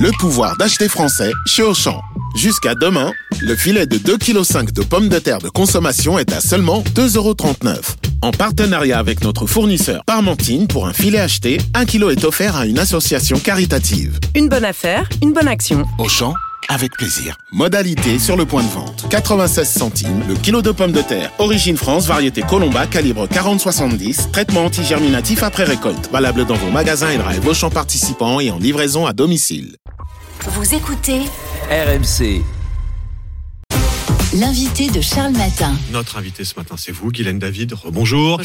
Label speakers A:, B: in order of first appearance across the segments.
A: Le pouvoir d'acheter français chez Auchan. Jusqu'à demain, le filet de 2,5 kg de pommes de terre de consommation est à seulement 2,39€. En partenariat avec notre fournisseur Parmentine, pour un filet acheté, 1 kg est offert à une association caritative.
B: Une bonne affaire, une bonne action.
A: Auchan, avec plaisir. Modalité sur le point de vente. 96 centimes le kilo de pommes de terre. Origine France, variété Colomba, calibre 40-70. Traitement antigerminatif après récolte. Valable dans vos magasins et drive Auchan participants et en livraison à domicile.
C: Vous écoutez
D: RMC.
C: l'invité de Charles Matin.
E: Notre invité ce matin, c'est vous, Guylaine David. Bonjour.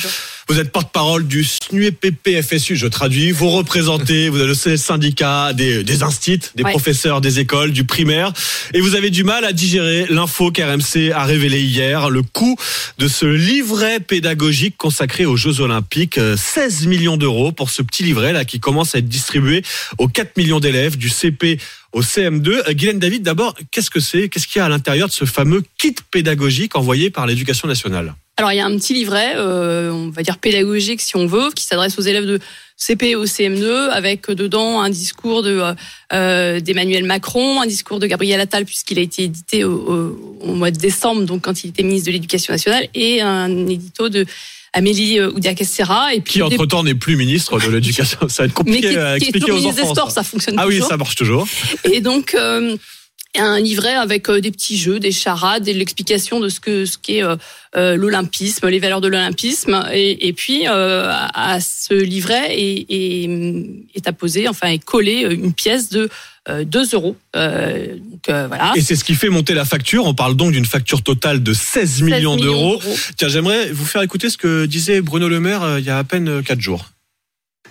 E: Vous êtes porte-parole du SNUEPP FSU. Je traduis. Vous représentez, vous avez le syndicat des, des instits, des
F: Ouais.
E: professeurs des écoles, du primaire. Et vous avez du mal à digérer l'info qu'RMC a révélé hier, le coût de ce livret pédagogique consacré aux Jeux Olympiques. Euh, 16 millions d'euros pour ce petit livret là qui commence à être distribué aux 4 millions d'élèves du CP au CM2. Euh, Guylaine David, d'abord, qu'est-ce que c'est? Qu'est-ce qu'il y a à l'intérieur de ce fameux kit pédagogique envoyé par l'éducation nationale?
F: Alors, il y a un petit livret, euh, on va dire pédagogique si on veut, qui s'adresse aux élèves de CP au CM2, avec euh, dedans un discours de d'Emmanuel Macron, un discours de Gabriel Attal, puisqu'il a été édité au mois de décembre, donc quand il était ministre de l'Éducation nationale, et un édito de Amélie euh, Oudéa-Castéra. Et puis
E: Qui, entre-temps, n'est plus ministre de l'Éducation. Ça va être
F: mais
E: compliqué
F: qui,
E: à
F: qui est
E: expliquer
F: toujours
E: aux
F: ministre des
E: enfants.
F: Sports,
E: ça.
F: ça fonctionne
E: Ah oui, ça marche toujours.
F: Et donc euh, un livret avec euh, des petits jeux, des charades, et l'explication de ce que ce qu'est euh, l'olympisme, les valeurs de l'olympisme. Et, et puis euh, à, à ce livret est, est, est apposé, enfin est collé une pièce de 2 euros. Euh, donc euh, voilà.
E: Et c'est ce qui fait monter la facture. On parle donc d'une facture totale de 16
F: 16
E: millions d'euros. Tiens, j'aimerais vous faire écouter ce que disait Bruno Le Maire euh, il y a à peine 4 jours.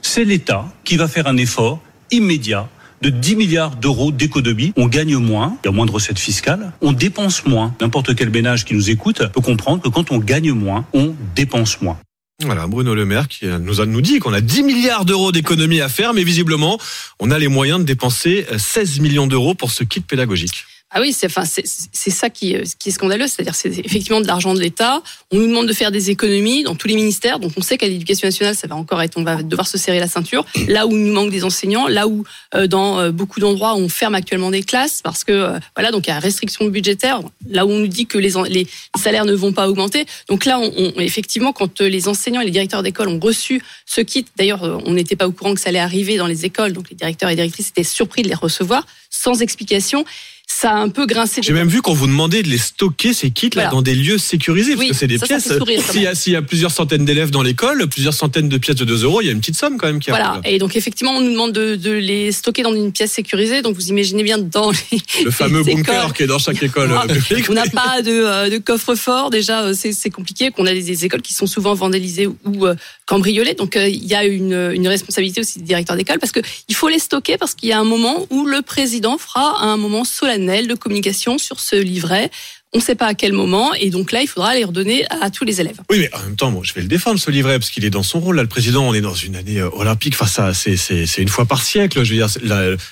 G: c'est l'État qui va faire un effort immédiat de 10 milliards d'euros d'économie. On gagne moins, il y a moins de recettes fiscales, on dépense moins. N'importe quel ménage qui nous écoute peut comprendre que quand on gagne moins, on dépense moins.
E: Voilà, Bruno Le Maire qui nous, a, nous dit qu'on a 10 milliards d'euros d'économies à faire, mais visiblement, on a les moyens de dépenser euh, 16 millions d'euros pour ce kit pédagogique.
F: Ah oui, c'est enfin ça qui euh, qui est scandaleux, c'est-à-dire c'est effectivement de l'argent de l'État. On nous demande de faire des économies dans tous les ministères, donc on sait qu'à l'éducation nationale ça va encore être, on va devoir se serrer la ceinture. Là où il nous manque des enseignants, là où euh, dans euh, beaucoup d'endroits on ferme actuellement des classes parce que voilà donc il y a restriction budgétaire. Là où on nous dit que les salaires ne vont pas augmenter, donc là on, effectivement quand les enseignants et les directeurs d'école ont reçu ce kit, d'ailleurs on n'était pas au courant que ça allait arriver dans les écoles, donc les directeurs et directrices étaient surpris de les recevoir sans explication. Ça a un peu grincé.
E: J'ai même vu qu'on vous demandait de les stocker, ces kits, là,
F: Voilà.
E: dans des lieux sécurisés, parce
F: Oui,
E: que c'est des
F: ça,
E: pièces. S'il y, a- s'il y a plusieurs centaines d'élèves dans l'école, plusieurs centaines de pièces de 2 euros, il y a une petite somme quand même qui
F: Voilà.
E: arrive.
F: Et donc effectivement, on nous demande de, de les stocker dans une pièce sécurisée. Donc vous imaginez bien dans les,
E: Le fameux
F: les
E: bunker qui est dans chaque école euh.
F: On n'a pas de, euh, de coffre-fort. Déjà, euh, c'est compliqué. Qu'on a des, des écoles qui sont souvent vandalisées ou, euh, cambriolées. Donc euh, il y a une, une responsabilité aussi des directeurs d'école parce que il faut les stocker parce qu'il y a un moment où le président fera un moment solennel de communication sur ce livret. On ne sait pas à quel moment. Et donc là, il faudra les redonner à tous les élèves.
E: Oui, mais en même temps, bon, je vais le défendre ce livret parce qu'il est dans son rôle. Là, le président, on est dans une année euh, olympique. Enfin, ça, c'est une fois par siècle. Je veux dire,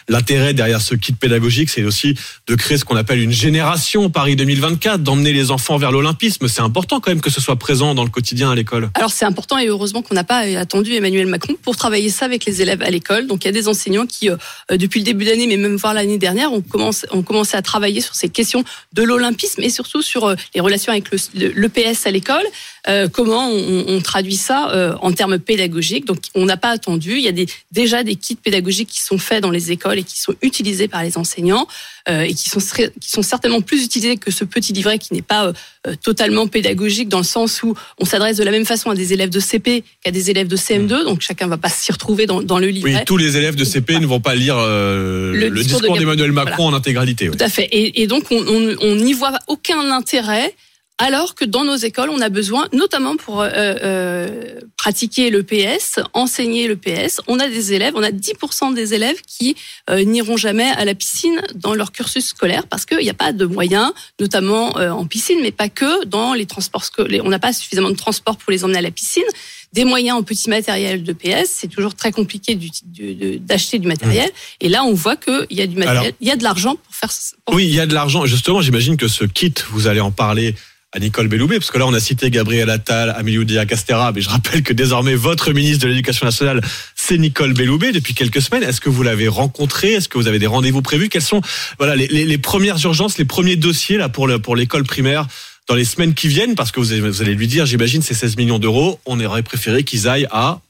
E: l'intérêt derrière ce kit pédagogique, c'est aussi de créer ce qu'on appelle une génération Paris 2024, d'emmener les enfants vers l'olympisme. C'est important quand même que ce soit présent dans le quotidien à l'école.
F: Alors c'est important et heureusement qu'on n'a pas attendu Emmanuel Macron pour travailler ça avec les élèves à l'école. Donc il y a des enseignants qui, euh, depuis le début d'année, mais même voir l'année dernière, ont commencé, ont commencé à travailler sur ces questions de l'olympisme et surtout sur euh, les relations avec le, le- l'EPS à l'école. Euh, comment on, on traduit ça euh, en termes pédagogiques Donc on n'a pas attendu. Il y a des, déjà des kits pédagogiques qui sont faits dans les écoles et qui sont utilisés par les enseignants euh, et qui sont, très- qui sont certainement plus utilisés que ce petit livret qui n'est pas totalement pédagogique dans le sens où on s'adresse de la même façon à des élèves de CP qu'à des élèves de CM2, donc chacun va pas s'y retrouver dans, dans le
E: Oui,
F: livret.
E: tous les élèves de CP ne vont pas lire
F: Le
E: le,
F: discours
E: d'Emmanuel Macron en intégralité. oui.
F: Tout à fait. Et, et donc, on on- on n'y voit aucun intérêt, alors que dans nos écoles, on a besoin, notamment pour euh, euh, pratiquer le PS, enseigner le PS, on a des élèves, on a 10% des élèves qui euh, n'iront jamais à la piscine dans leur cursus scolaire parce qu'il n'y a pas de moyens, notamment en piscine, mais pas que dans les transports scolaires. On n'a pas suffisamment de transport pour les emmener à la piscine. Des moyens en petit matériel de PS, c'est toujours très compliqué du- d'acheter du matériel. Et là, on voit qu'il y a du matériel,
E: Alors-
F: il y a de l'argent pour faire. pour
E: Oui, il y a de l'argent. Justement, j'imagine que ce kit, vous allez en parler à Nicole Belloubet, parce que là on a cité Gabriel Attal, Amélie Oudéa Castera, mais je rappelle que désormais votre ministre de l'Éducation nationale, c'est Nicole Belloubet depuis quelques semaines. Est-ce que vous l'avez rencontré Est-ce que vous avez des rendez-vous prévus? Quelles sont voilà les, les, les, premières urgences, les premiers dossiers là pour l'école primaire dans les semaines qui viennent Parce que vous allez, lui dire, j'imagine, ces 16 millions d'euros, on aurait préféré qu'ils aillent à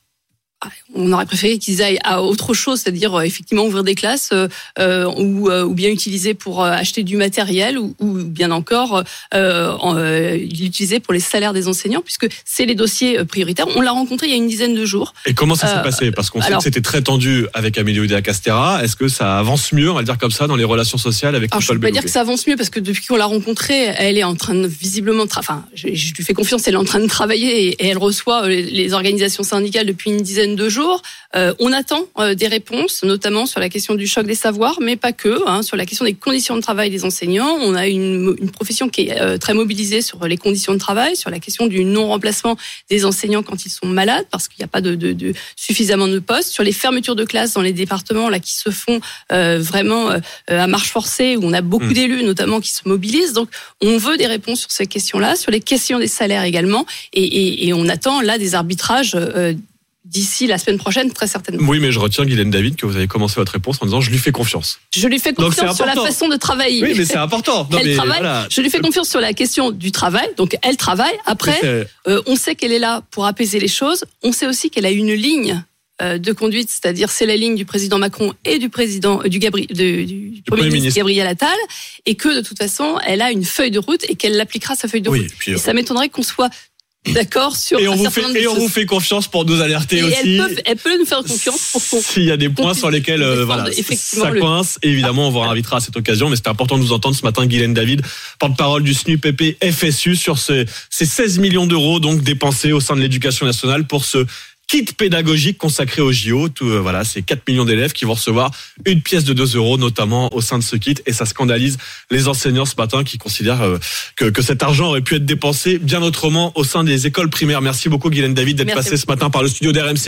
F: on aurait préféré qu'ils aillent à autre chose, c'est-à-dire euh, effectivement ouvrir des classes euh, euh ou, euh, ou, bien utiliser pour acheter du matériel ou, ou bien encore euh, l'utiliser pour les salaires des enseignants, puisque c'est les dossiers prioritaires. On l'a rencontré il y a une dizaine de jours.
E: Et comment ça s'est passé? Parce qu'on sait que c'était très tendu avec Amélie Oudéa Castera. Est-ce que ça avance mieux, on va le dire comme ça, dans les relations sociales avec
F: Alors,
E: Nicole
F: Je peux pas dire que ça avance mieux parce que depuis qu'on l'a rencontrée, elle est en train de visiblement, enfin, je, je, lui fais confiance, elle est en train de travailler et, et elle reçoit les, les organisations syndicales depuis une dizaine de jours. Euh, on attend euh, des réponses, notamment sur la question du choc des savoirs, mais pas que, hein, sur la question des conditions de travail des enseignants. On a une, une profession qui est euh, très mobilisée sur les conditions de travail, sur la question du non-remplacement des enseignants quand ils sont malades, parce qu'il n'y a pas de, de, de, suffisamment de postes, sur les fermetures de classes dans les départements là qui se font vraiment à marche forcée, où on a beaucoup mmh. d'élus notamment qui se mobilisent. Donc on veut des réponses sur ces questions-là, sur les questions des salaires également, et, et, et on attend là des arbitrages d'ici la semaine prochaine, très certainement.
E: Oui, mais je retiens, Guylaine David, que vous avez commencé votre réponse en disant je lui fais confiance.
F: Je lui fais confiance sur la façon de travailler.
E: Oui, mais c'est important.
F: Non, elle mais travaille. Voilà. Je lui fais confiance sur la question du travail. Donc, elle travaille. Après, euh, on sait qu'elle est là pour apaiser les choses. On sait aussi qu'elle a une ligne euh, de conduite, c'est-à-dire c'est la ligne du président Macron et du président euh, du, Gabri, de, du, du Premier, ministre, ministre Gabriel Attal, et que de toute façon, elle a une feuille de route et qu'elle l'appliquera sa feuille de
E: oui,
F: route.
E: Puis,
F: et ça m'étonnerait qu'on soit D'accord sur
E: et on vous fait et on vous fait confiance pour nous alerter
F: et
E: aussi.
F: Elle peut, elle peut nous faire confiance pour
E: s'il y a des points sur lesquels euh, voilà ça coince. Évidemment, on vous invitera à cette occasion, mais c'était important de nous entendre ce matin, Guylaine David, porte-parole du SNUPP FSU sur ce, ces 16 millions d'euros donc dépensés au sein de l'éducation nationale pour ce kit pédagogique consacré au JO. Tout, euh, voilà, c'est 4 millions d'élèves qui vont recevoir une pièce de 2 euros, notamment au sein de ce kit. Et ça scandalise les enseignants ce matin qui considèrent euh, que, que cet argent aurait pu être dépensé bien autrement au sein des écoles primaires. Merci beaucoup, Guylaine David, d'être passé ce matin par le studio d'RMC.